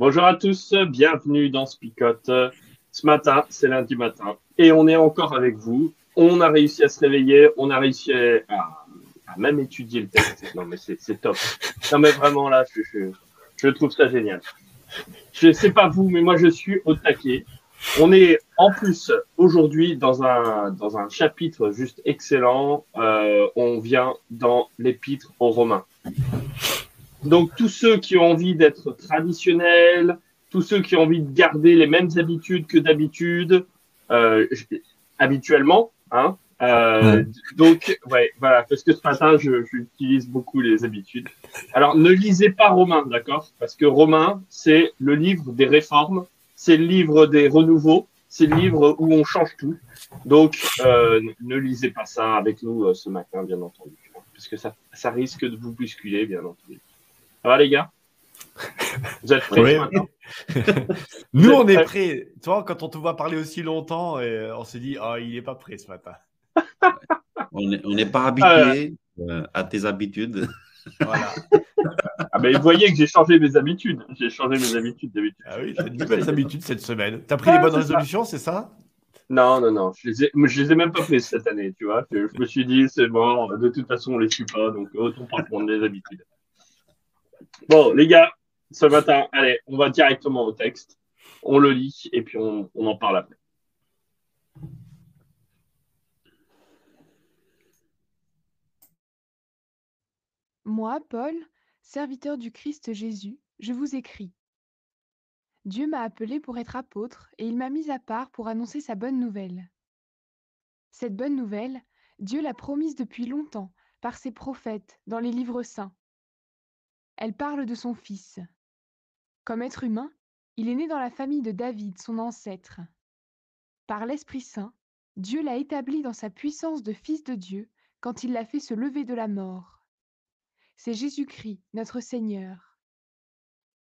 Bonjour à tous, bienvenue dans Spicote. Ce matin, c'est lundi matin et on est encore avec vous. On a réussi à se réveiller, on a réussi à, même étudier le texte. Non mais c'est top. Non mais vraiment là, je, je, trouve ça génial. Je sais pas vous, mais moi je suis au taquet. On est en plus aujourd'hui dans un, dans un chapitre juste excellent. Euh, on vient dans l'épître aux Romains. Donc tous ceux qui ont envie d'être traditionnels, tous ceux qui ont envie de garder les mêmes habitudes que d'habitude, euh, habituellement, hein. Euh, donc, ouais, voilà, parce que ce matin, j'utilise beaucoup les habitudes. Alors, ne lisez pas Romain, d'accord? Parce que Romain, c'est le livre des réformes, c'est le livre des renouveaux, c'est le livre où on change tout. Donc, euh, ne lisez pas ça avec nous euh, ce matin, bien entendu, parce que ça, ça risque de vous bousculer, bien entendu. Ça va, les gars? Vous êtes prêts Nous, on est prêts? Toi, quand on te voit parler aussi longtemps, et on se dit, oh, il n'est pas prêt ce matin. on n'est pas habitué euh, à tes habitudes. Voilà. ah ben, vous voyez que j'ai changé mes habitudes. J'ai changé mes habitudes d'habitude. Ah oui, j'ai de nouvelles habitudes cette semaine. Tu as pris les bonnes résolutions, c'est ça? Non, non, non. Je les, ai, je les ai même pas prises cette année, tu vois. Je, me suis dit, c'est bon, de toute façon, on les suit pas, donc autant pas prendre les habitudes. Bon, les gars, ce matin, allez, on va directement au texte. On le lit et puis on, en parle après. Moi, Paul, serviteur du Christ Jésus, je vous écris. Dieu m'a appelé pour être apôtre et il m'a mis à part pour annoncer sa bonne nouvelle. Cette bonne nouvelle, Dieu l'a promise depuis longtemps par ses prophètes dans les livres saints. Elle parle de son fils. Comme être humain, il est né dans la famille de David, son ancêtre. Par l'Esprit Saint, Dieu l'a établi dans sa puissance de Fils de Dieu quand il l'a fait se lever de la mort. C'est Jésus-Christ, notre Seigneur.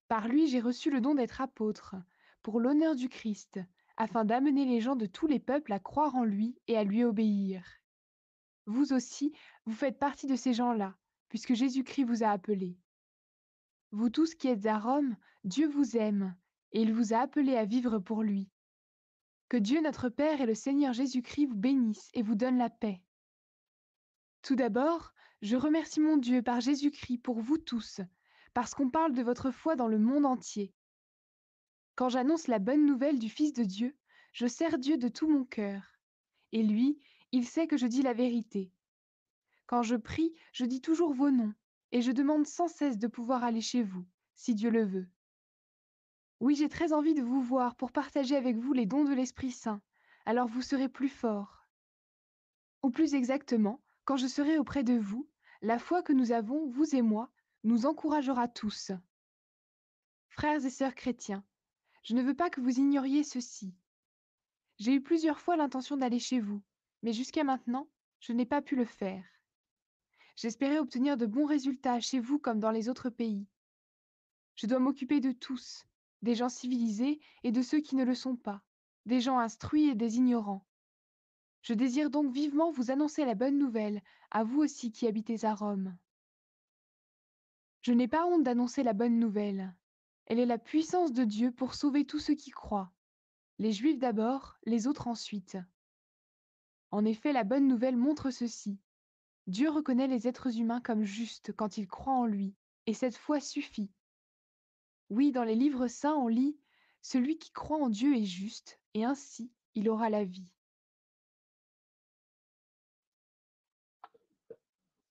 Par lui j'ai reçu le don d'être apôtre, pour l'honneur du Christ, afin d'amener les gens de tous les peuples à croire en lui et à lui obéir. Vous aussi, vous faites partie de ces gens-là, puisque Jésus-Christ vous a appelés. Vous tous qui êtes à Rome, Dieu vous aime, et il vous a appelé à vivre pour lui. Que Dieu notre Père et le Seigneur Jésus-Christ vous bénissent et vous donnent la paix. Tout d'abord, je remercie mon Dieu par Jésus-Christ pour vous tous, parce qu'on parle de votre foi dans le monde entier. Quand j'annonce la bonne nouvelle du Fils de Dieu, je sers Dieu de tout mon cœur. Et lui, il sait que je dis la vérité. Quand je prie, je dis toujours vos noms, et je demande sans cesse de pouvoir aller chez vous, si Dieu le veut. Oui, j'ai très envie de vous voir pour partager avec vous les dons de l'Esprit Saint, alors vous serez plus forts. Ou plus exactement, quand je serai auprès de vous, la foi que nous avons, vous et moi, nous encouragera tous. Frères et sœurs chrétiens, je ne veux pas que vous ignoriez ceci. J'ai eu plusieurs fois l'intention d'aller chez vous, mais jusqu'à maintenant, je n'ai pas pu le faire. J'espérais obtenir de bons résultats chez vous comme dans les autres pays. Je dois m'occuper de tous, des gens civilisés et de ceux qui ne le sont pas, des gens instruits et des ignorants. Je désire donc vivement vous annoncer la bonne nouvelle, à vous aussi qui habitez à Rome. Je n'ai pas honte d'annoncer la bonne nouvelle. Elle est la puissance de Dieu pour sauver tous ceux qui croient, les Juifs d'abord, les autres ensuite. En effet, la bonne nouvelle montre ceci. Dieu reconnaît les êtres humains comme justes quand ils croient en lui, et cette foi suffit. Oui, dans les livres saints, on lit Celui qui croit en Dieu est juste, et ainsi il aura la vie.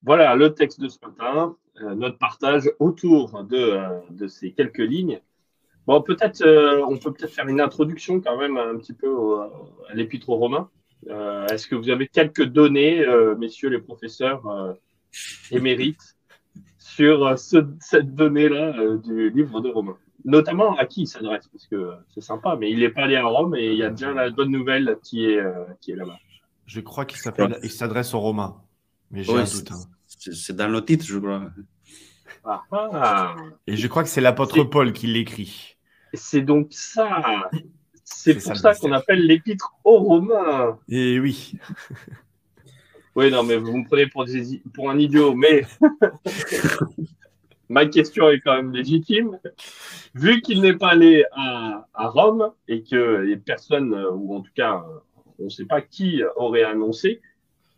Voilà le texte de ce matin, euh, notre partage autour de, euh, de, ces quelques lignes. Bon, peut-être, euh, on peut peut-être faire une introduction quand même un petit peu à l'épître aux Romains. Euh, Est-ce que vous avez quelques données, euh, messieurs les professeurs euh, émérites, sur euh, ce- cette donnée-là euh, du livre de Romains Notamment à qui il s'adresse, parce que euh, c'est sympa, mais il n'est pas allé à Rome et il y a bien la bonne nouvelle qui est, euh, qui est là-bas. Je crois qu'il s'adresse aux Romains. Mais j'ai Oui, un c'est- doute. hein. c'est dans le titre, je crois. Ah, ah. Et je crois que c'est l'apôtre Paul qui l'écrit. C'est donc ça. C'est ça, pour ça qu'on appelle l'épître aux Romains. Et oui. Oui, non, mais vous me prenez pour, des- pour un idiot, mais ma question est quand même légitime. Vu qu'il n'est pas allé à, à Rome et que les personnes, euh, ou en tout cas, euh, on ne sait pas qui aurait annoncé,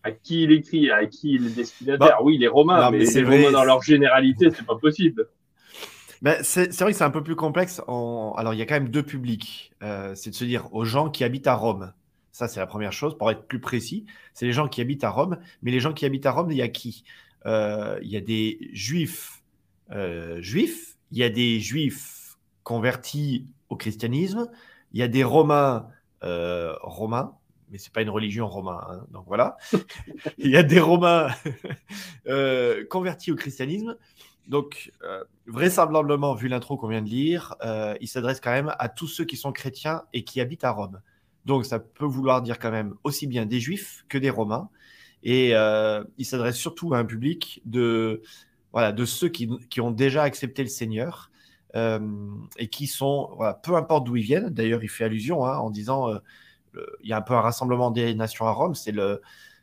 à qui il écrit, à qui il est destinataire. Bah, oui, les Romains, non, mais, les vrai, Romains dans leur généralité, c'est pas possible. Ben, c'est vrai que c'est un peu plus complexe. En... Alors, il y a quand même deux publics. Euh, c'est de se dire aux gens qui habitent à Rome. Ça, c'est la première chose. Pour être plus précis, c'est les gens qui habitent à Rome. Mais les gens qui habitent à Rome, il y a qui? Euh, Il y a des juifs euh, juifs. Il y a des juifs convertis au christianisme. Il y a des romains euh, romains. Mais c'est pas une religion romain. hein. donc voilà. il y a des romains euh, convertis au christianisme. Donc, euh, vraisemblablement, vu l'intro qu'on vient de lire, euh, il s'adresse quand même à tous ceux qui sont chrétiens et qui habitent à Rome. Donc, ça peut vouloir dire quand même aussi bien des juifs que des romains. Et euh, il s'adresse surtout à un public de, ceux qui, ont déjà accepté le Seigneur et qui sont, peu importe d'où ils viennent. D'ailleurs, il fait allusion hein, en disant, il y a un peu un rassemblement des nations à Rome. C'est le,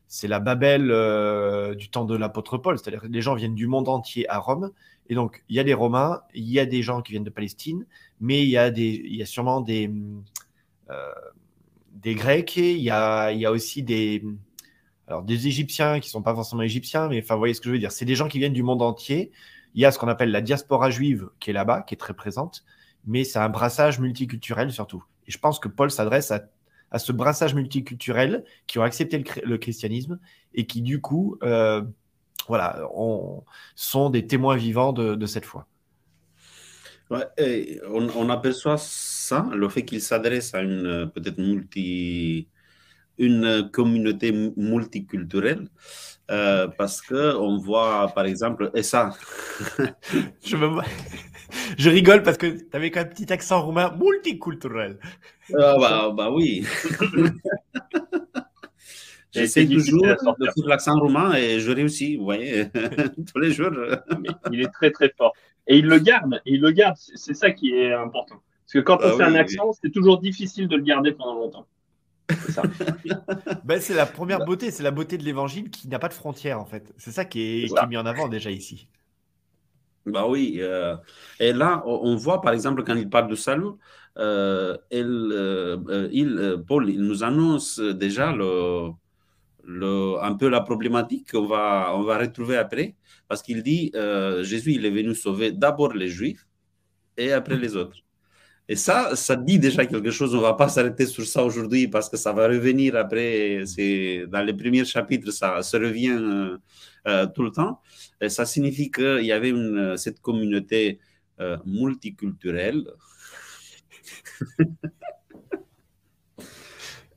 c'est la Babel euh, du temps de l'apôtre Paul, c'est-à-dire que les gens viennent du monde entier à Rome. Et donc, il y a des Romains, il y a des gens qui viennent de Palestine, mais il y a, des, il y a sûrement des, euh, des Grecs, il y a, il y a aussi des, alors, des Égyptiens qui sont pas forcément égyptiens, mais enfin, vous voyez ce que je veux dire. C'est des gens qui viennent du monde entier. Il y a ce qu'on appelle la diaspora juive qui est là-bas, qui est très présente, mais c'est un brassage multiculturel surtout. Et je pense que Paul s'adresse à, à ce brassage multiculturel qui ont accepté le, chr- le christianisme et qui, du coup, euh, voilà, ont- sont des témoins vivants de, de cette foi. Ouais, et on, on aperçoit ça, le fait qu'il s'adresse à une peut-être multi, une communauté mu- multiculturelle, euh, parce que on voit par exemple, et ça, Je, me- je rigole parce que tu avais quand même un petit accent roumain multiculturel. Ah bah, bah oui. J'essaie toujours de faire l'accent roumain et je réussis, vous voyez, tous les jours. Mais il est très très fort. Et il le garde, et il le garde. C'est ça qui est important. Parce que quand on Ah fait un oui, accent, c'est toujours difficile de le garder pendant longtemps. C'est ça. Ben, c'est la première beauté, c'est la beauté de l'évangile qui n'a pas de frontières en fait. C'est ça qui est mis en avant déjà ici. Bah oui. euh, et là, on voit par exemple quand il parle de salut, euh, euh, il, Paul, il nous annonce déjà un peu la problématique qu'on va, retrouver après, parce qu'il dit Jésus, il est venu sauver d'abord les Juifs et après les autres. Et ça, ça dit déjà quelque chose. On ne va pas s'arrêter sur ça aujourd'hui parce que ça va revenir après. C'est dans les premiers chapitres, ça, ça revient euh, euh, tout le temps. Ça signifie qu'il y avait une, cette communauté euh, multiculturelle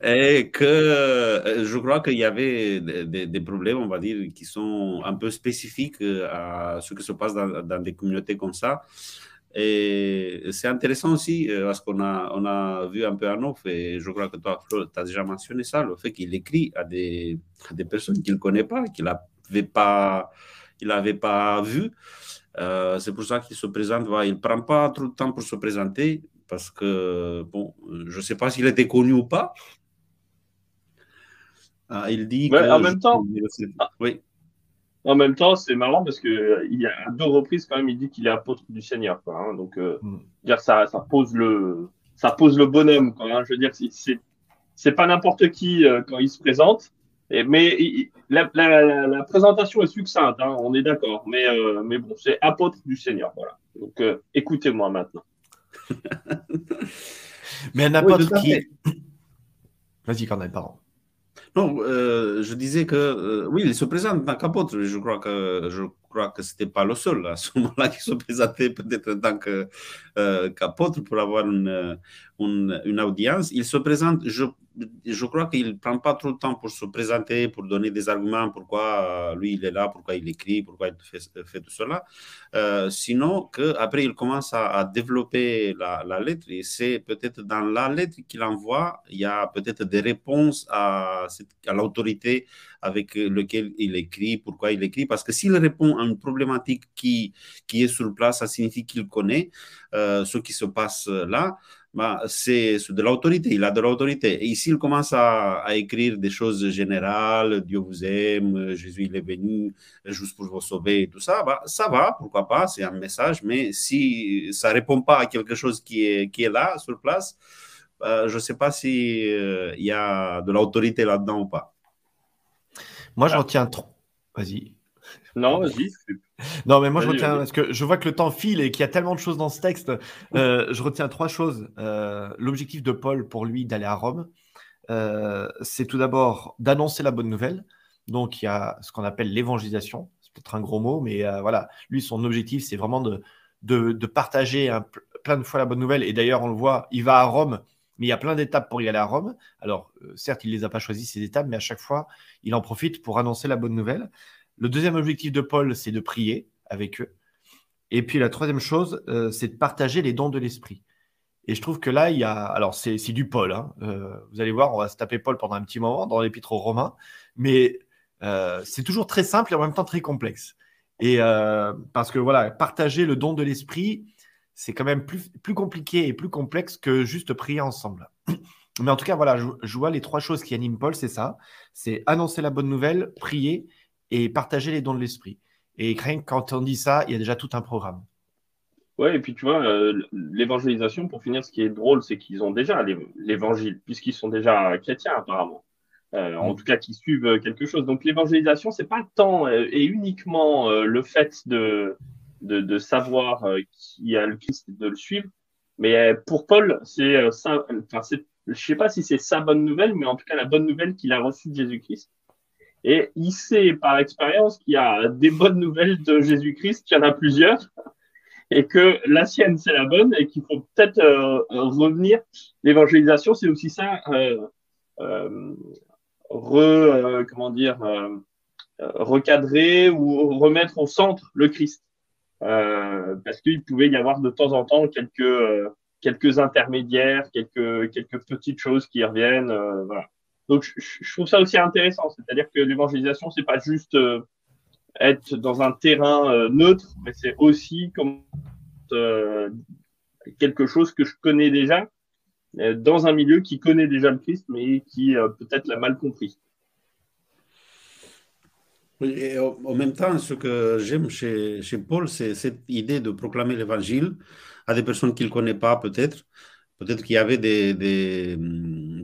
et que euh, je crois qu'il y avait des, problèmes, on va dire, qui sont un peu spécifiques euh, à ce qui se passe dans des communautés comme ça. Et c'est intéressant aussi parce qu'on a, on a vu un peu en off, et je crois que toi, Flo, tu as déjà mentionné ça, le fait qu'il écrit à des, à des personnes qu'il ne connaît pas, qu'il n'avait pas, il avait pas vues. Euh, c'est pour ça qu'il se présente. voilà, il ne prend pas trop de temps pour se présenter parce que, bon, je ne sais pas s'il était connu ou pas. Ah, il dit Ouais, que. en même temps- Oui. En même temps, c'est marrant parce que euh, il y a à deux reprises quand même, il dit qu'il est apôtre du Seigneur. Quoi, hein. donc, euh, Mm. dire ça, ça pose le, ça pose le bonhomme. Quoi, hein. Je veux dire, c'est- c'est, pas n'importe qui euh, quand il se présente. Et, mais il- la, la, la, la présentation est succincte, hein, on est d'accord. Mais, euh, mais bon, c'est apôtre du Seigneur. Voilà. Donc, euh, écoutez-moi maintenant. Mais un apôtre à qui. Vas-y, Cornel, pardon. Non, euh, je disais que euh, oui, il se présente en tant qu'apôtre. Je crois que je crois que ce n'était pas le seul à ce moment-là qui se présentait peut-être en tant qu'apôtre pour avoir une, une, une, audience. Il se présente, je je crois qu'il ne prend pas trop de temps pour se présenter, pour donner des arguments, pourquoi euh, lui il est là, pourquoi il écrit, pourquoi il fait, tout cela. Euh, sinon, qu'après il commence à, développer la, lettre et c'est peut-être dans la lettre qu'il envoie, il y a peut-être des réponses à, l'autorité avec lequel il écrit, pourquoi il écrit. Parce que s'il répond à une problématique qui, qui est sur place, ça signifie qu'il connaît euh, ce qui se passe là bah, c'est de l'autorité, il a de l'autorité. Et ici, il commence à, écrire des choses générales, Dieu vous aime, Jésus il est venu juste pour vous sauver, et tout ça, bah, ça va, pourquoi pas, c'est un message, mais si ça ne répond pas à quelque chose qui est, qui est là, sur place, bah, je ne sais pas s'il il euh, y a de l'autorité là-dedans ou pas. Moi, j'en tiens trop. Vas-y. Non, vas-y. Non, mais moi, je retiens, parce que je vois que le temps file et qu'il y a tellement de choses dans ce texte. Euh, je retiens trois choses. Euh, l'objectif de Paul, pour lui, d'aller à Rome, euh, c'est tout d'abord d'annoncer la bonne nouvelle. Donc, il y a ce qu'on appelle l'évangélisation. C'est peut-être un gros mot, mais voilà. Lui, son objectif, c'est vraiment de, de, partager plein de fois la bonne nouvelle. Et d'ailleurs, on le voit, il va à Rome, mais il y a plein d'étapes pour y aller à Rome. Alors, certes, il ne les a pas choisies, ces étapes, mais à chaque fois, il en profite pour annoncer la bonne nouvelle. Le deuxième objectif de Paul, c'est de prier avec eux. Et puis la troisième chose, euh, c'est de partager les dons de l'esprit. Et je trouve que là, il y a. Alors, c'est du Paul. Hein. Euh, vous allez voir, on va se taper Paul pendant un petit moment dans l'épître aux Romains. Mais euh, c'est toujours très simple et en même temps très complexe. Et parce que voilà, partager le don de l'esprit, c'est quand même plus, compliqué et plus complexe que juste prier ensemble. Mais en tout cas, voilà, je vois les trois choses qui animent Paul, c'est ça. C'est annoncer la bonne nouvelle, prier et partager les dons de l'esprit. Et quand on dit ça, il y a déjà tout un programme. Ouais, et puis tu vois, euh, l'évangélisation, pour finir, ce qui est drôle, c'est qu'ils ont déjà l'évangile, puisqu'ils sont déjà chrétiens apparemment. Euh, en mm. tout cas, qui suivent quelque chose. Donc l'évangélisation, c'est pas tant euh, et uniquement le fait de, de, de savoir qui a le Christ et de le suivre, mais pour Paul, c'est ça. Enfin, je sais pas si c'est sa bonne nouvelle, mais en tout cas la bonne nouvelle qu'il a reçue de Jésus-Christ. Et il sait par expérience qu'il y a des bonnes nouvelles de Jésus-Christ, qu'il y en a plusieurs, et que la sienne, c'est la bonne, et qu'il faut peut-être euh, revenir. L'évangélisation, c'est aussi ça, euh, euh, re, euh, comment dire, euh, recadrer ou remettre au centre le Christ. parce qu'il pouvait y avoir de temps en temps quelques, quelques intermédiaires, quelques, quelques petites choses qui reviennent. voilà. Donc, je, trouve ça aussi intéressant. C'est-à-dire que l'évangélisation, c'est pas juste euh, être dans un terrain euh, neutre, mais c'est aussi comme euh, quelque chose que je connais déjà dans un milieu qui connaît déjà le Christ, mais qui peut-être l'a mal compris. Et en même temps, ce que j'aime chez, Paul, c'est cette idée de proclamer l'évangile à des personnes qu'il ne connaît pas, peut-être, Peut-être qu'il y avait des,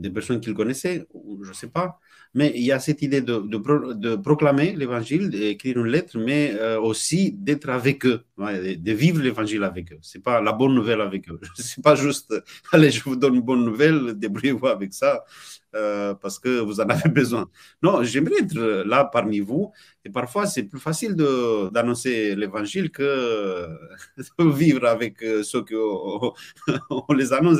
des personnes qu'il connaissait, je ne sais pas. Mais il y a cette idée de, de, de proclamer l'évangile, d'écrire une lettre, mais euh, aussi d'être avec eux, de, vivre l'évangile avec eux. Ce n'est pas la bonne nouvelle avec eux. Ce n'est pas juste, allez, je vous donne une bonne nouvelle, débrouillez-vous avec ça. Euh, parce que vous en avez besoin. Non, j'aimerais être là parmi vous. Et parfois, c'est plus facile d'annoncer l'évangile que de vivre avec euh, ceux qui on, les annonce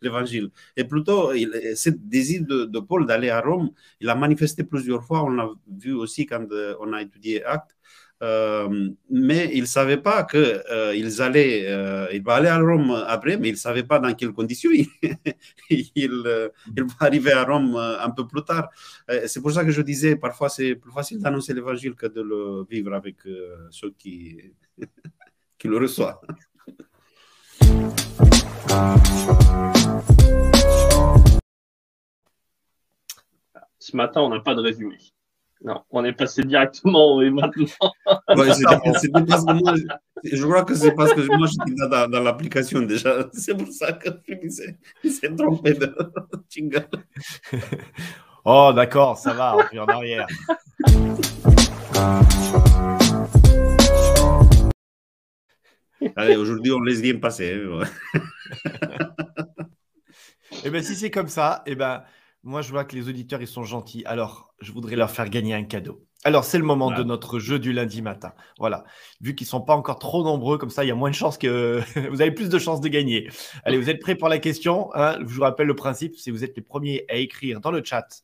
l'évangile. Et plutôt, il, ce désir de, de Paul d'aller à Rome, il a manifesté plusieurs fois. On l'a vu aussi quand euh, on a étudié Actes. Euh, mais il ne savait pas qu'il euh, allaient, euh, il va aller à Rome après, mais il ne savait pas dans quelles conditions il, il, va arriver à Rome un peu plus tard. c'est pour ça que je disais, parfois c'est plus facile d'annoncer l'évangile que de le vivre avec ceux qui le reçoivent. Ce matin, on n'a pas de résumé. Non, on est passé directement au et maintenant. Ouais, c'était parce que moi, je crois que c'est parce que moi, j'étais dans, dans l'application déjà. C'est pour ça que il s'est trompé de jingle. oh, d'accord, ça va, on fait en arrière. Allez, aujourd'hui, on laisse bien passer. et eh bien, si c'est comme ça, et eh ben, moi, je vois que les auditeurs, ils sont gentils. Alors, je voudrais leur faire gagner un cadeau. Alors, c'est le moment de notre jeu du lundi matin. Voilà. Vu qu'ils ne sont pas encore trop nombreux, comme ça, il y a moins de chances que. vous avez plus de chances de gagner. Allez, vous êtes prêts pour la question hein? Je vous rappelle le principe si vous êtes les premiers à écrire dans le chat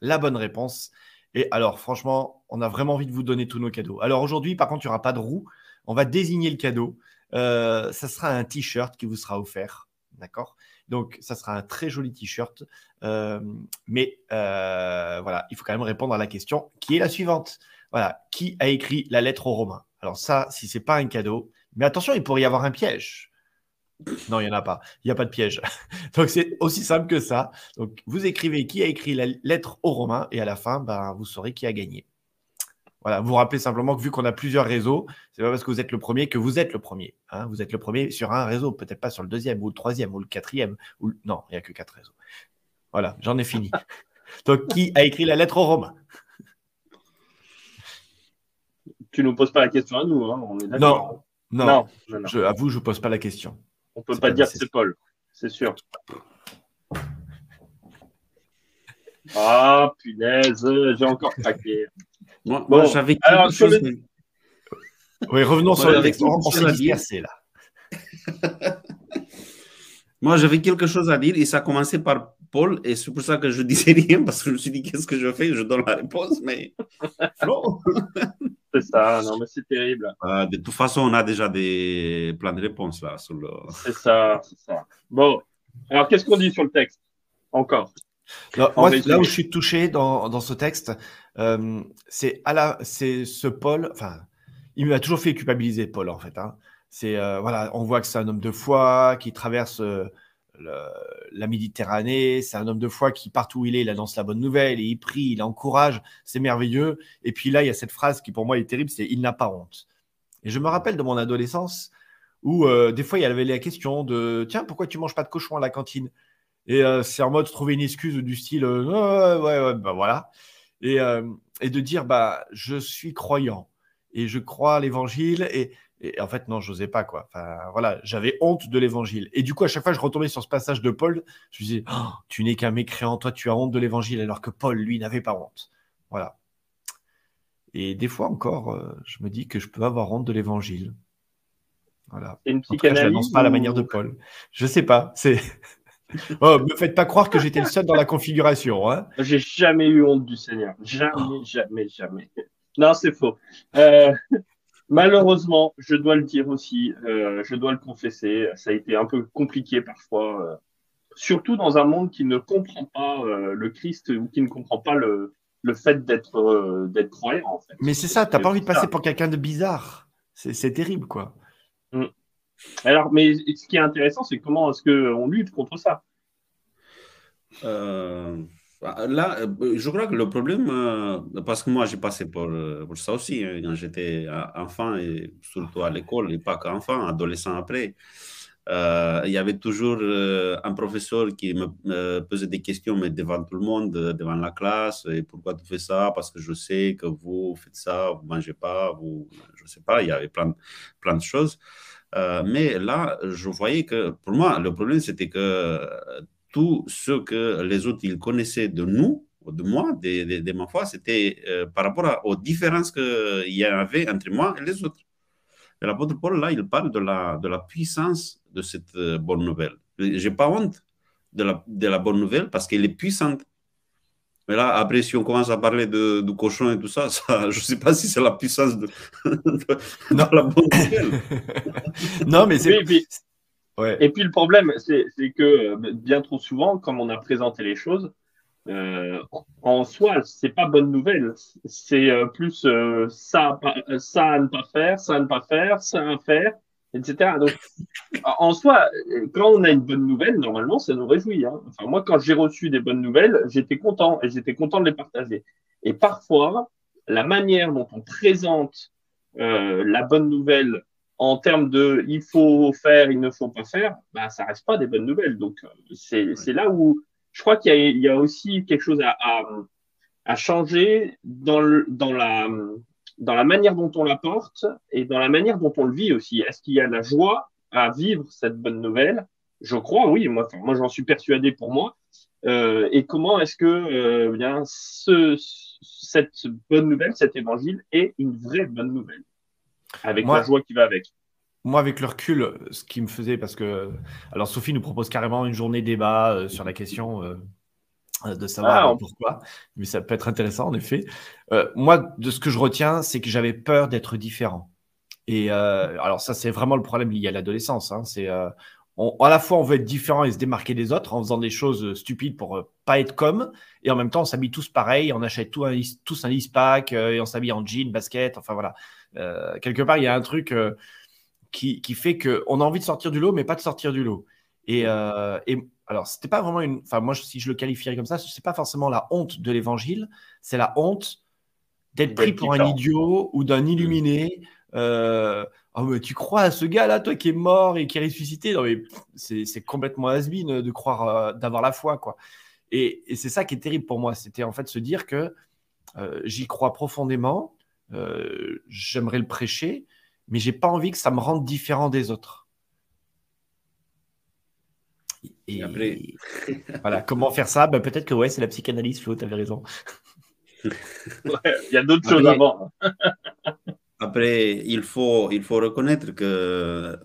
la bonne réponse. Et alors, franchement, on a vraiment envie de vous donner tous nos cadeaux. Alors, aujourd'hui, par contre, il n'y aura pas de roue. On va désigner le cadeau. Euh, ça sera un t-shirt qui vous sera offert. D'accord? Donc, ça sera un très joli t-shirt. Euh, mais euh, voilà, il faut quand même répondre à la question qui est la suivante. Voilà, qui a écrit la lettre aux Romains Alors ça, si c'est pas un cadeau, mais attention, il pourrait y avoir un piège. Non, il n'y en a pas. Il n'y a pas de piège. Donc, c'est aussi simple que ça. Donc, vous écrivez qui a écrit la lettre aux Romains et à la fin, ben, vous saurez qui a gagné. Voilà, vous vous rappelez simplement que vu qu'on a plusieurs réseaux, c'est pas parce que vous êtes le premier que vous êtes le premier. Hein. Vous êtes le premier sur un réseau, peut-être pas sur le deuxième ou le troisième ou le quatrième. Ou... Non, il n'y a que quatre réseaux. Voilà, j'en ai fini. Donc, qui a écrit la lettre aux Romains Tu ne nous poses pas la question à nous, hein, on est Non, non, Je, à vous, je ne pose pas la question. On ne peut pas, dire que c'est Paul, c'est sûr. Ah, punaise, j'ai encore craqué. Moi, j'avais quelque chose. Oui, revenons sur le texte. On, s'est dispersé là. Moi, j'avais quelque chose à dire et ça a commencé par Paul et c'est pour ça que je disais rien parce que je me suis dit qu'est-ce que je fais? Je donne la réponse, mais c'est ça, non, mais c'est terrible. Euh, de toute façon, on a déjà des plein de réponses là. Sur le... C'est ça, c'est ça. Bon, alors qu'est-ce qu'on dit sur le texte? Encore moi, là où je suis touché dans, dans ce texte, euh, c'est ce Paul. Enfin, il m'a toujours fait culpabiliser, Paul, en fait. Hein. C'est euh, voilà, on voit que c'est un homme de foi qui traverse euh, la Méditerranée. C'est un homme de foi qui partout où il est, il annonce la bonne nouvelle et il prie, il encourage. C'est merveilleux. Et puis là, il y a cette phrase qui pour moi est terrible, c'est il n'a pas honte. Et je me rappelle de mon adolescence où des fois il y avait la question de tiens pourquoi tu manges pas de cochon à la cantine? Et euh, c'est en mode trouver une excuse du style euh, ouais, ouais, bah voilà. Et, euh, et, de dire bah je suis croyant et je crois à l'évangile et, en fait non j'osais pas quoi. Enfin voilà j'avais honte de l'évangile et du coup à chaque fois je retombais sur ce passage de Paul je me disais oh, tu n'es qu'un mécréant toi tu as honte de l'évangile alors que Paul lui n'avait pas honte. Voilà. Et des fois encore je me dis que je peux avoir honte de l'évangile. Voilà. Une psychanalyse. je l'annonce pas à la manière de Paul. Je sais pas. C'est oh, me faites pas croire que j'étais le seul dans la configuration. Hein. J'ai jamais eu honte du Seigneur. Jamais, jamais, jamais. Non, c'est faux. Euh, malheureusement, je dois le dire aussi, euh, je dois le confesser, ça a été un peu compliqué parfois, euh, surtout dans un monde qui ne comprend pas le Christ ou qui ne comprend pas le, le fait d'être d'être croyant. En fait. Mais c'est ça, t'as pas envie de passer pour quelqu'un de bizarre. C'est terrible, quoi. Mm. Alors, mais ce qui est intéressant, c'est comment est-ce qu'on lutte contre ça? Euh, Là, je crois que le problème, euh, parce que moi j'ai passé pour, pour ça aussi hein, quand j'étais enfant et surtout à l'école, et pas qu'enfant, adolescent après. Euh, il y avait toujours un professeur qui me posait des questions, mais devant tout le monde, devant la classe. Et pourquoi tu fais ça? Parce que je sais que vous faites ça, vous mangez pas, vous, je sais pas. Il y avait plein, plein de choses. Euh, mais là, je voyais que pour moi, le problème, c'était que euh, tout ce que les autres ils connaissaient de nous, de moi, de, ma foi, c'était euh, par rapport aux différences qu'il y avait entre moi et les autres. Et l'apôtre Paul, là, il parle de la, de la puissance de cette bonne nouvelle. Je n'ai pas honte de la, de la bonne nouvelle parce qu'elle est puissante. Mais là, après, si on commence à parler de, du cochon et tout ça, ça je ne sais pas si c'est la puissance de, la bonne nouvelle. non, mais c'est. Ouais. Et puis le problème, c'est que euh, bien trop souvent, comme on a présenté les choses, euh, en soi, c'est pas bonne nouvelle. C'est euh, plus euh, ça, ça à ne pas faire, ça à ne pas faire, ça à faire etc. Donc, en soi, quand on a une bonne nouvelle, normalement, ça nous réjouit. Hein. Enfin, moi, quand j'ai reçu des bonnes nouvelles, j'étais content et j'étais content de les partager. Et parfois, la manière dont on présente euh, la bonne nouvelle en termes de il faut faire, il ne faut pas faire, bah, ça reste pas des bonnes nouvelles. Donc, euh, c'est là où je crois qu'il y, y, a aussi quelque chose à, à, à changer dans, le, dans la dans la manière dont on la porte et dans la manière dont on le vit aussi. Est-ce qu'il y a la joie à vivre cette bonne nouvelle? Je crois, oui. Moi, moi j'en suis persuadé pour moi. Euh, et comment est-ce que euh, eh bien, ce, cette bonne nouvelle, cet évangile est une vraie bonne nouvelle, avec la joie qui va avec moi, avec le recul, ce qui me faisait, parce que. Alors, Sophie nous propose carrément une journée débat euh, sur la question de savoir ah, pourquoi, mais ça peut être intéressant, en effet. moi, de ce que je retiens, c'est que j'avais peur d'être différent. Et alors, ça, c'est vraiment le problème lié à l'adolescence. Hein. c'est à la fois on veut être différent et se démarquer des autres en faisant des choses euh, stupides pour euh, pas être comme, et en même temps on s'habille tous pareil, on achète tout un, tous un list pack euh, et on s'habille en jean, basket, enfin voilà. quelque part il y a un truc qui, qui, fait qu'on a envie de sortir du lot, mais pas de sortir du lot. Et, et alors c'était pas vraiment une, enfin moi si je le qualifierais comme ça, c'est pas forcément la honte de l'évangile, c'est la honte d'être pris pour un idiot ou d'un illuminé. Oh, mais tu crois à ce gars-là, toi qui est mort et qui est ressuscité? Non, mais c'est complètement has de croire, euh, d'avoir la foi, quoi. Et, c'est ça qui est terrible pour moi. C'était en fait se dire que euh, j'y crois profondément, euh, j'aimerais le prêcher, mais j'ai pas envie que ça me rende différent des autres. Et, après... voilà, comment faire ça? Ben, Peut-être que ouais, c'est la psychanalyse, Flo, tu avais raison. Il y a d'autres choses avant. Après, il faut, il faut reconnaître que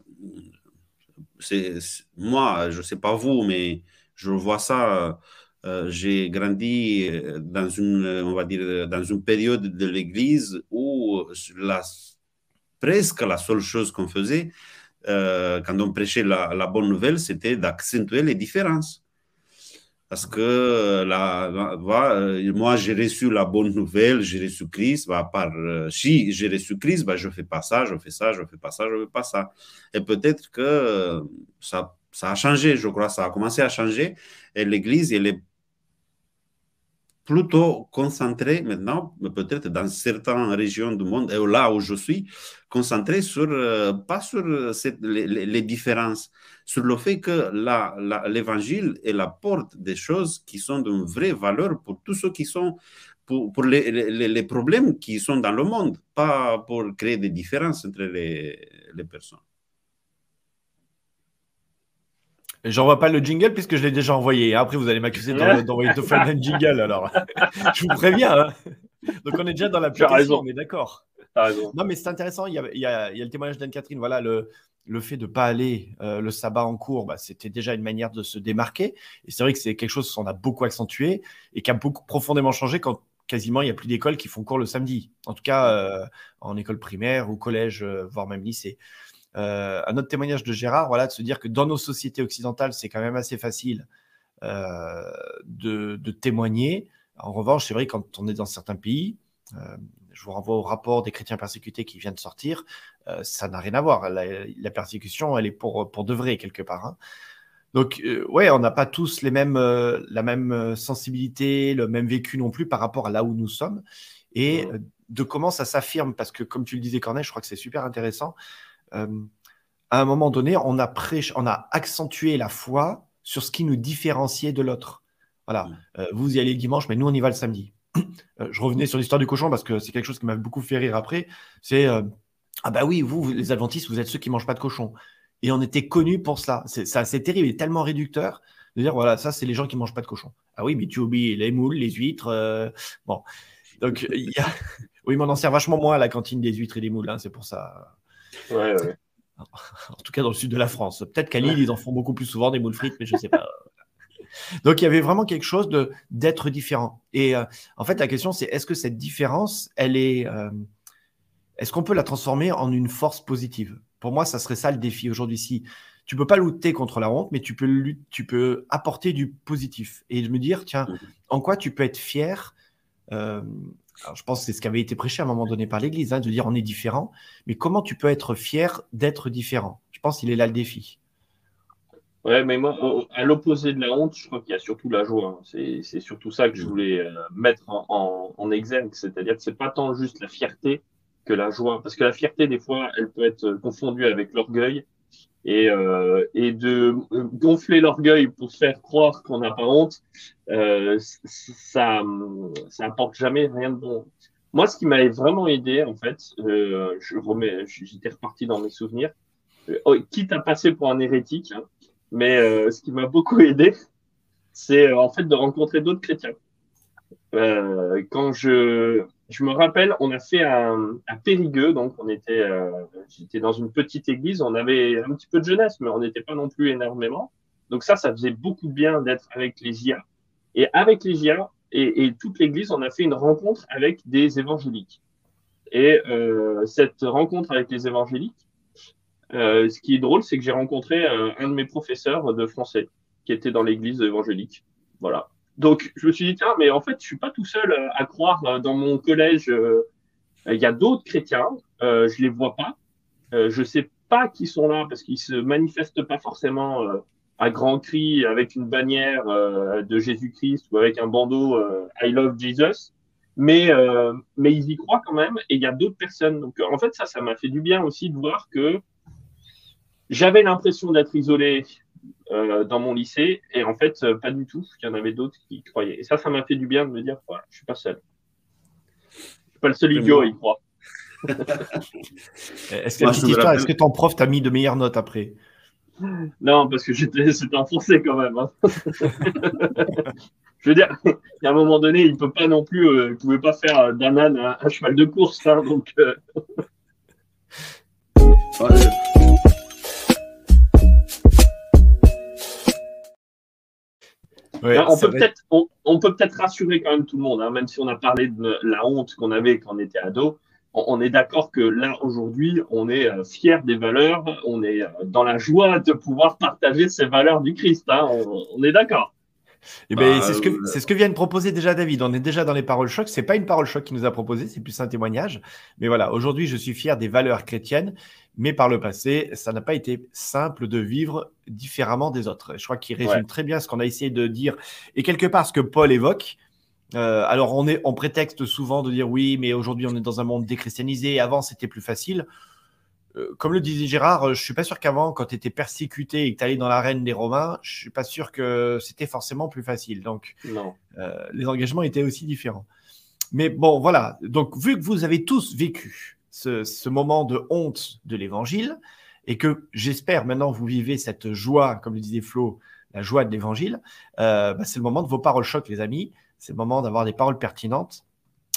c'est, moi, je ne sais pas vous, mais je vois ça. Euh, j'ai grandi dans une, on va dire, dans une période de l'Église où la, presque la seule chose qu'on faisait euh, quand on prêchait la, bonne nouvelle, c'était d'accentuer les différences. Parce que euh, euh, moi, j'ai reçu la bonne nouvelle, j'ai reçu Christ. Par, si j'ai reçu Christ, bah, je ne fais pas ça, je fais ça, je ne fais pas ça, je ne fais pas ça. Et peut-être que ça, ça a changé, je crois, ça a commencé à changer. Et l'Église, elle est plutôt concentré maintenant, peut-être dans certaines régions du monde, et là où je suis, concentré sur, euh, pas sur les, différences, sur le fait que l'évangile est la porte des choses qui sont d'une vraie valeur pour tous ceux qui sont, pour, les, problèmes qui sont dans le monde, pas pour créer des différences entre les personnes. J'envoie pas le jingle puisque je l'ai déjà envoyé. Après, vous allez m'accuser d'envoyer deux fois un jingle. Alors, je vous préviens. Hein. Donc, on est déjà dans la raison. on est d'accord. Non, mais c'est intéressant. Il y, a, il, y a, il y a, le témoignage d'Anne-Catherine. Voilà, le, le fait de ne pas aller euh, le sabbat en cours, bah, c'était déjà une manière de se démarquer. Et c'est vrai que c'est quelque chose qu'on a beaucoup accentué et qui a beaucoup profondément changé quand quasiment il n'y a plus d'écoles qui font cours le samedi. En tout cas, euh, en école primaire ou collège, euh, voire même lycée. Euh, un autre témoignage de Gérard, voilà, de se dire que dans nos sociétés occidentales, c'est quand même assez facile euh, de, témoigner. En revanche, c'est vrai quand on est dans certains pays, euh, je vous renvoie au rapport des chrétiens persécutés qui vient de sortir, ça n'a rien à voir. La, persécution, elle est pour, pour de vrai quelque part. Hein. Donc, ouais, on n'a pas tous les mêmes, la même sensibilité, le même vécu non plus par rapport à là où nous sommes. Et de comment ça s'affirme, parce que comme tu le disais, Cornet, je crois que c'est super intéressant. Euh, à un moment donné, on a, on a accentué la foi sur ce qui nous différenciait de l'autre. Voilà, mm. euh, vous y allez le dimanche, mais nous, on y va le samedi. Euh, je revenais sur l'histoire du cochon parce que c'est quelque chose qui m'a beaucoup fait rire après. C'est Ah, bah oui, vous, les adventistes, vous êtes ceux qui mangent pas de cochon. Et on était connus pour ça. C'est terrible et tellement réducteur de dire voilà, ça, c'est les gens qui mangent pas de cochon. Ah oui, mais tu oublies les moules, les huîtres. Bon. Donc, il y a... oui, mais on en sert vachement moins à la cantine des huîtres et des moules. Hein, c'est pour ça. En tout cas, dans le sud de la France. Peut-être qu'à Lille, ils en font beaucoup plus souvent des moules frites, mais je ne sais pas. Donc, il y avait vraiment quelque chose de d'être différent. Et euh, en fait, la question, c'est est-ce que cette différence, elle est. Euh, est-ce qu'on peut la transformer en une force positive? Pour moi, ça serait ça le défi aujourd'hui. Si tu peux pas lutter contre la honte, mais tu peux, tu peux apporter du positif et me dire, tiens, mmh. en quoi tu peux être fier euh, je pense que c'est ce qui avait été prêché à un moment donné par l'Église, hein, de dire on est différent, mais comment tu peux être fier d'être différent? Je pense qu'il est là le défi. Ouais, mais moi, à l'opposé de la honte, je crois qu'il y a surtout la joie. Hein. C'est surtout ça que je voulais euh, mettre en, en, exergue, c'est-à-dire que c'est pas tant juste la fierté que la joie, parce que la fierté, des fois, elle peut être confondue avec l'orgueil, et, euh, et de gonfler l'orgueil pour faire croire qu'on n'a pas honte, euh, ça, ça apporte jamais rien de bon. Moi, ce qui m'avait vraiment aidé, en fait, euh, je remets, j'étais reparti dans mes souvenirs, euh, oh, quitte à passer pour un hérétique, hein, mais euh, ce qui m'a beaucoup aidé, c'est en fait de rencontrer d'autres chrétiens. Euh, quand je, je me rappelle, on a fait un, un Périgueux, donc on était, euh, j'étais dans une petite église, on avait un petit peu de jeunesse, mais on n'était pas non plus énormément. Donc ça, ça faisait beaucoup de bien d'être avec les GIA. Et avec les GIA et, toute l'église, on a fait une rencontre avec des évangéliques. Et euh, cette rencontre avec les évangéliques, euh, ce qui est drôle, c'est que j'ai rencontré un de mes professeurs de français qui était dans l'église évangélique. Voilà. Donc, je me suis dit, tiens, mais en fait, je suis pas tout seul euh, à croire euh, dans mon collège. euh, Il y a d'autres chrétiens, euh, je les vois pas. Euh, je sais pas qui sont là parce qu'ils se manifestent pas forcément à grands cris avec une bannière de Jésus-Christ ou avec un bandeau I love Jesus. Mais, mais ils y croient quand même et il y a d'autres personnes. Donc, en fait, ça, ça m'a fait du bien aussi de voir que j'avais l'impression d'être isolé euh, dans mon lycée et en fait, euh, pas du tout. Il y en avait d'autres qui y croyaient. Et ça, ça m'a fait du bien de me dire, voilà, je suis pas seul. Je suis pas le seul idiot à y croire. Est-ce que, rappelle- est-ce que ton prof t'a mis de meilleures notes après? Non, parce que j'étais, c'était en français quand même. hein. je veux dire, il y a un moment donné, il peut pas non plus, euh, il pouvait pas faire euh, d'un âne un, cheval de course, hein, donc. euh, Ouais, Ouais, on, peut peut-être, on, on peut peut-être rassurer quand même tout le monde, hein, même si on a parlé de la honte qu'on avait quand on était ado. On, on est d'accord que là, aujourd'hui, on est euh, fier des valeurs, on est euh, dans la joie de pouvoir partager ces valeurs du Christ. Hein, on est d'accord. Eh ben, Bah, c'est ce que euh, c'est ce que vient de proposer déjà David. On est déjà dans les paroles choc. C'est pas une parole choc qui nous a proposé, c'est plus un témoignage. Mais voilà, aujourd'hui, je suis fier des valeurs chrétiennes, mais par le passé, ça n'a pas été simple de vivre différemment des autres. Je crois qu'il résume Ouais. très bien ce qu'on a essayé de dire et quelque part ce que Paul évoque. Euh, alors, on est on prétexte souvent de dire oui, mais aujourd'hui, on est dans un monde déchristianisé. Avant, c'était plus facile. Euh, comme le disait Gérard, euh, je suis pas sûr qu'avant, quand tu étais persécuté et que tu allais dans l'arène des Romains, je suis pas sûr que c'était forcément plus facile. Donc, Non. euh, les engagements étaient aussi différents. Mais bon, voilà. Donc, vu que vous avez tous vécu ce, ce moment de honte de l'évangile, et que j'espère maintenant vous vivez cette joie, comme le disait Flo, la joie de l'évangile, euh, bah, c'est le moment de vos paroles choc, les amis. C'est le moment d'avoir des paroles pertinentes.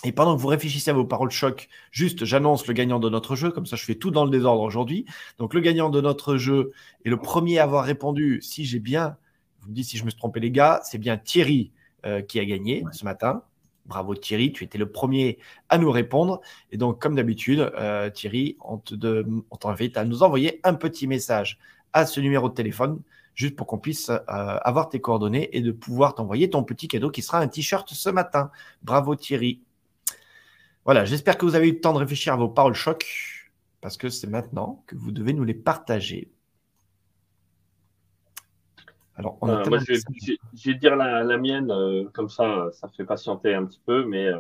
Et pendant que vous réfléchissez à vos paroles choc, juste j'annonce le gagnant de notre jeu, comme ça je fais tout dans le désordre aujourd'hui. Donc le gagnant de notre jeu est le premier à avoir répondu, si j'ai bien, vous me dites si je me suis trompé les gars, c'est bien Thierry euh, qui a gagné ce matin. Bravo Thierry, tu étais le premier à nous répondre. Et donc comme d'habitude, euh, Thierry, on t'invite à nous envoyer un petit message à ce numéro de téléphone, juste pour qu'on puisse euh, avoir tes coordonnées et de pouvoir t'envoyer ton petit cadeau qui sera un t-shirt ce matin. Bravo Thierry. Voilà, j'espère que vous avez eu le temps de réfléchir à vos paroles choc, parce que c'est maintenant que vous devez nous les partager. Alors, on a Euh, moi, je vais, je- dire la, la mienne, euh, comme ça, ça fait patienter un petit peu, mais euh,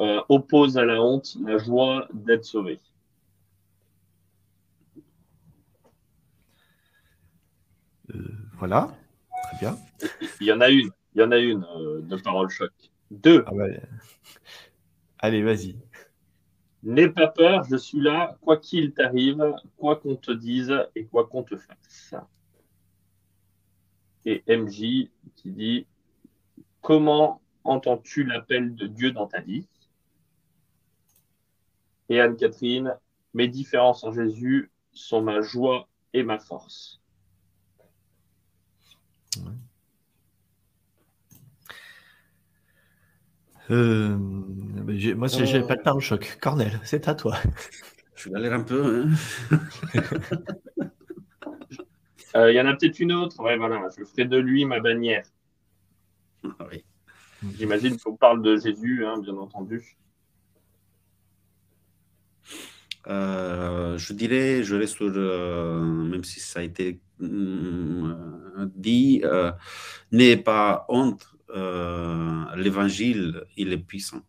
euh, oppose à la honte la joie d'être sauvé. Voilà, très bien. Il y en a une, il y en a une euh, de parole choc. Deux, Ah ouais. Allez, vas-y. n'aie pas peur, je suis là, quoi qu'il t'arrive, quoi qu'on te dise et quoi qu'on te fasse. Et MJ qui dit, comment entends-tu l'appel de Dieu dans ta vie? Et Anne-Catherine, mes différences en Jésus sont ma joie et ma force. Euh, j'ai- moi, j'ai pas de parole choc. Cornel, c'est à toi. Je galère un peu. hein. Euh, Il y en a peut-être une autre, ouais, voilà, je ferai de lui ma bannière. Ah oui. J'imagine qu'on parle de Jésus, hein, bien entendu. Euh, je dirais, je reste sur, euh, même si ça a été hum, dit, euh, n'ayez pas honte, euh, l'évangile, il est puissant.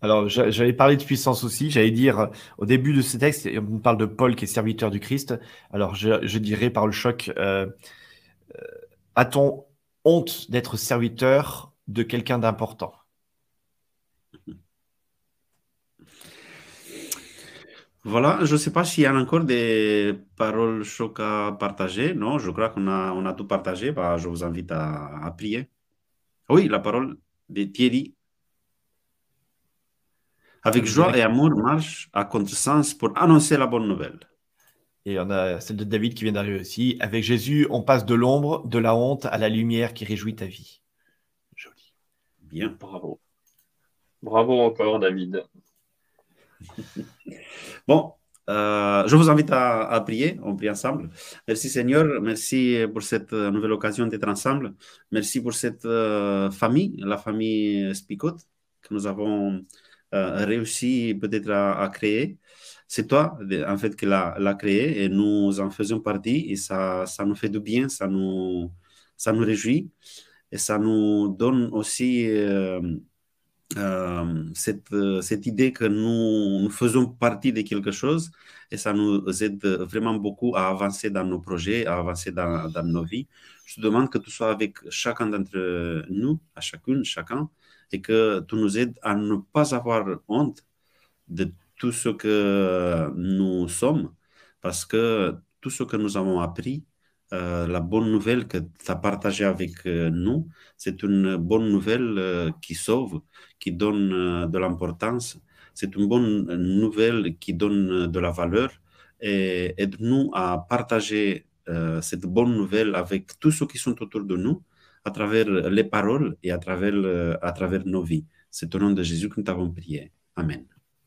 Alors, j'a- j'avais parlé de puissance aussi. J'allais dire, au début de ce texte, on parle de Paul qui est serviteur du Christ. Alors, je, je dirais par le choc, euh, euh, a-t-on honte d'être serviteur de quelqu'un d'important? Voilà, je ne sais pas s'il y a encore des paroles choc à partager. Non, je crois qu'on a, on a tout partagé. Bah, je vous invite à, à prier. Oui, la parole de Thierry. Avec joie et amour, marche à contresens pour annoncer la bonne nouvelle. Et on a celle de David qui vient d'arriver aussi. Avec Jésus, on passe de l'ombre, de la honte à la lumière qui réjouit ta vie. Joli. Bien. Bravo. Bravo encore, David. Bon, euh, je vous invite à, prier, on prie ensemble. Merci Seigneur, merci pour cette nouvelle occasion d'être ensemble. Merci pour cette euh, famille, la famille Spicot, que nous avons euh, réussi peut-être à, créer. C'est toi, en fait, qui l'a créé et nous en faisons partie et ça, nous fait du bien, ça nous, réjouit et ça nous donne aussi euh, euh, cette, cette, idée que nous, faisons partie de quelque chose et ça nous aide vraiment beaucoup à avancer dans nos projets, à avancer dans nos vies. Je te demande que tu sois avec chacun d'entre nous, à chacune, chacun, et que tu nous aides à ne pas avoir honte de tout ce que nous sommes, parce que tout ce que nous avons appris, euh, la bonne nouvelle que tu as partagée avec euh, nous, c'est une bonne nouvelle euh, qui sauve, qui donne de l'importance. C'est une bonne nouvelle qui donne de la valeur et aide-nous à partager cette bonne nouvelle avec tous ceux qui sont autour de nous à travers les paroles et à travers, à travers nos vies. C'est au nom de Jésus que nous t'avons prié. Amen.